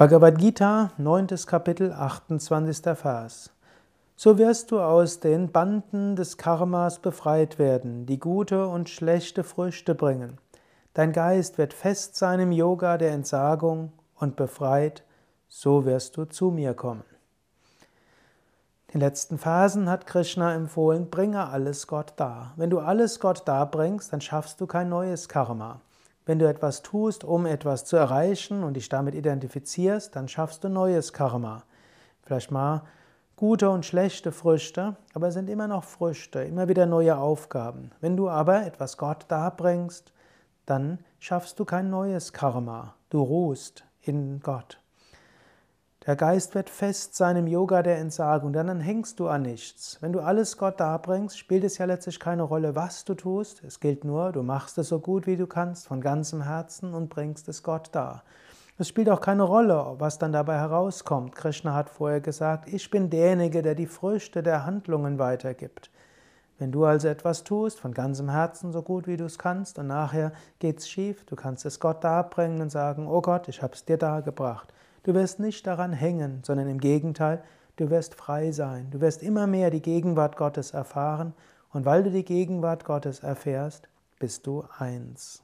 Bhagavad Gita, 9. Kapitel, 28. Vers. So wirst du aus den Banden des Karmas befreit werden, die gute und schlechte Früchte bringen. Dein Geist wird fest sein im Yoga der Entsagung und befreit, so wirst du zu mir kommen. In den letzten Phasen hat Krishna empfohlen, bringe alles Gott dar. Wenn du alles Gott darbringst, dann schaffst du kein neues Karma. Wenn du etwas tust, um etwas zu erreichen und dich damit identifizierst, dann schaffst du neues Karma. Vielleicht mal gute und schlechte Früchte, aber es sind immer noch Früchte, immer wieder neue Aufgaben. Wenn du aber etwas Gott darbringst, dann schaffst du kein neues Karma. Du ruhst in Gott. Der Geist wird fest sein im Yoga der Entsagung, denn dann hängst du an nichts. Wenn du alles Gott darbringst, spielt es ja letztlich keine Rolle, was du tust. Es gilt nur, du machst es so gut wie du kannst, von ganzem Herzen und bringst es Gott dar. Es spielt auch keine Rolle, was dann dabei herauskommt. Krishna hat vorher gesagt, ich bin derjenige, der die Früchte der Handlungen weitergibt. Wenn du also etwas tust, von ganzem Herzen, so gut wie du es kannst, und nachher geht's schief, du kannst es Gott darbringen und sagen, oh Gott, ich habe es dir dargebracht. Du wirst nicht daran hängen, sondern im Gegenteil, du wirst frei sein. Du wirst immer mehr die Gegenwart Gottes erfahren und weil du die Gegenwart Gottes erfährst, bist du eins.